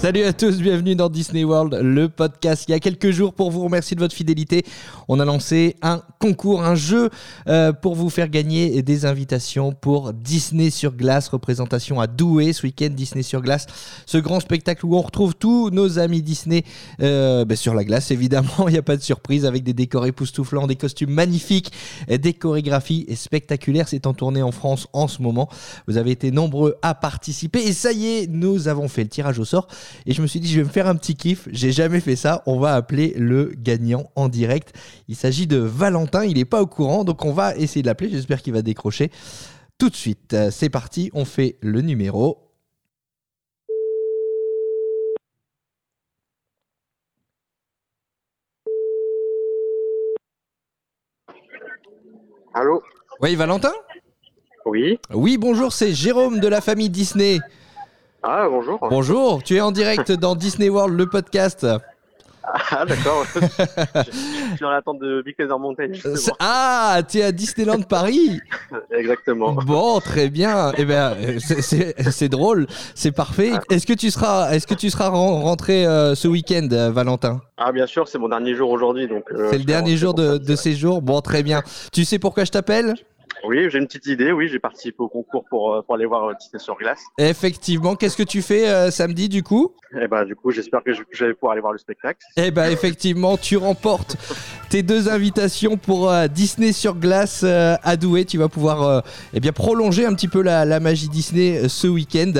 Salut à tous, bienvenue dans Disney World, le podcast. Il y a quelques jours, pour vous remercier de votre fidélité, on a lancé un concours, un jeu euh, pour vous faire gagner des invitations pour Disney sur glace, représentation à Douai ce week-end, Disney sur glace, ce grand spectacle où on retrouve tous nos amis Disney euh, ben, sur la glace, évidemment, il n'y a pas de surprise, avec des décors époustouflants, des costumes magnifiques, des chorégraphies spectaculaires. C'est en tournée en France en ce moment. Vous avez été nombreux à participer et ça y est, nous avons fait le tirage au sort. Et je me suis dit, je vais me faire un petit kiff. J'ai jamais fait ça. On va appeler le gagnant en direct. Il s'agit de Valentin. Il n'est pas au courant, donc on va essayer de l'appeler. J'espère qu'il va décrocher tout de suite. Euh, C'est parti. On fait le numéro. Allô? Oui, Valentin? Oui. Oui, bonjour. C'est Jérôme de la famille Disney. Ah, bonjour. Bonjour. Tu es en direct dans Disney World, le podcast. Ah, d'accord. je suis dans l'attente de Big Laser Mountain. Euh, justement. Ah, tu es à Disneyland Paris. Exactement. Bon, très bien. Eh ben, euh, c'est- drôle, c'est parfait. Est-ce que tu seras, est-ce que tu seras ren- rentré euh, ce week-end, euh, Valentin? Ah, bien sûr, c'est mon dernier jour aujourd'hui. donc. euh, C'est le dernier jour de, de séjour. Bon, très bien. Tu sais pourquoi je t'appelle? Oui, j'ai une petite idée. Oui, j'ai participé au concours pour, euh, pour aller voir euh, Disney sur glace. Effectivement. Qu'est-ce que tu fais euh, samedi du coup? Et bah, du coup, j'espère que je, que je vais pouvoir aller voir le spectacle. Eh ben, effectivement, tu remportes tes deux invitations pour euh, Disney sur glace euh, à Douai. Tu vas pouvoir, eh bien, prolonger un petit peu la, la magie Disney ce week-end,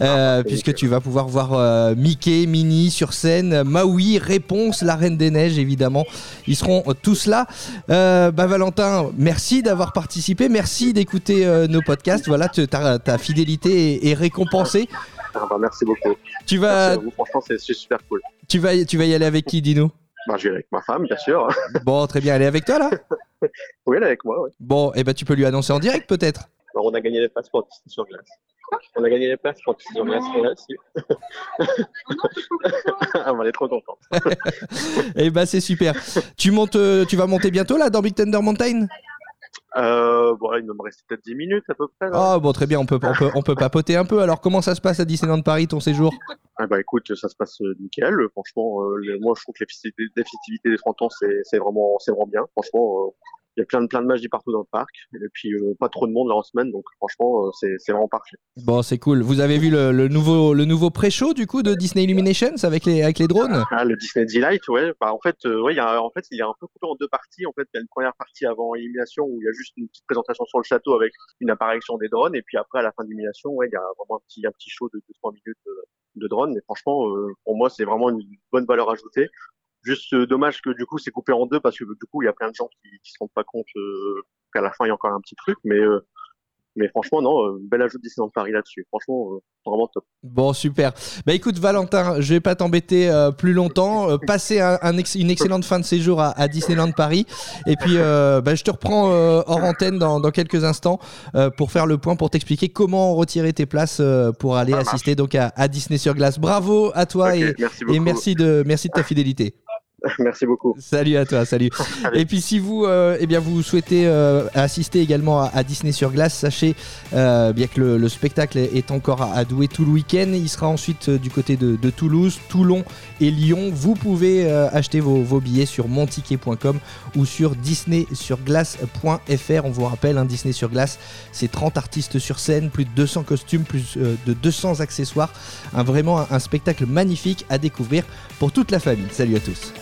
euh, puisque tu vas pouvoir voir Mickey, Minnie sur scène, Maui, Réponse, la Reine des Neiges, évidemment. Ils seront tous là. Bah, Valentin, merci d'avoir participé, merci d'écouter euh, nos podcasts. Voilà, ta, ta fidélité est, est récompensée. Ah, bah, merci beaucoup. Tu Merci vas, à vous. Franchement, c'est super cool. tu vas, tu vas y aller avec qui, dis-nous Bah, je vais avec ma femme, bien sûr. Bon, très bien. Elle est avec toi là? Oui, elle est avec moi. Ouais. Bon, et ben tu peux lui annoncer en direct peut-être. Bah, on a gagné les places pour sur glace. On a gagné les places pour Disney sur glace. Merci. ah, est trop contente. Et ben c'est super. tu montes, euh, tu vas monter bientôt là dans Big Thunder Mountain? Euh, bon, là, il me reste peut-être 10 minutes à peu près. Ah bon, très bien. On peut, on peut, on peut papoter un peu. Alors comment ça se passe à Disneyland Paris ton séjour? Ah bah écoute, ça se passe euh, nickel. Franchement, euh, les- moi je trouve que les festivités, des 30 ans, c'est c'est vraiment, c'est vraiment bien. Franchement, euh, il y a plein de plein de magie partout dans le parc. Et puis euh, pas trop de monde là en semaine, donc franchement, euh, c'est c'est vraiment parfait. Bon, c'est cool. Vous avez vu le, le nouveau, le nouveau pré-show du coup de Disney Illuminations avec les, avec les drones? Ah, le Disney Delight, ouais. Bah en fait, euh, ouais, il y a en fait, il y a un peu coupé en deux parties. En fait, il y a une première partie avant élimination où il y a juste une petite présentation sur le château avec une apparition des drones. Et puis après, à la fin de l'élimination, ouais, il y a vraiment un petit un petit show de 2-3 minutes de, de drones. Mais franchement, euh, pour moi, c'est vraiment une bonne valeur ajoutée. Juste euh, dommage que du coup c'est coupé en deux parce que du coup il y a plein de gens qui, qui se rendent pas compte euh, qu'à la fin il y a encore un petit truc mais euh, mais franchement non euh, bel ajout de Disneyland Paris là-dessus franchement euh, vraiment top Bon, super. Bah écoute, Valentin, je vais pas t'embêter euh, plus longtemps. Euh, passez un, un ex- une excellente fin de séjour à, à Disneyland Paris. Et puis, euh, bah, je te reprends euh, hors antenne dans, dans quelques instants euh, pour faire le point, pour t'expliquer comment retirer tes places euh, pour aller Ça marche. assister donc à, à Disney sur glace. Bravo à toi et, merci et merci de, merci de ta fidélité. merci beaucoup Salut à toi, salut. Et puis si vous, euh, eh bien, vous souhaitez euh, assister également à, à Disney sur glace, sachez euh, bien que le, le spectacle est encore à, à Douai tout le week-end. Il sera ensuite du côté de, de Toulouse, Toulon et Lyon. Vous pouvez acheter vos, vos billets sur monticket.com ou sur disneysurglace.fr. On vous rappelle, hein, Disney sur glace, c'est 30 artistes sur scène, plus de 200 costumes, plus de 200 accessoires. Un, vraiment un- un spectacle magnifique à découvrir pour toute la famille. Salut à tous.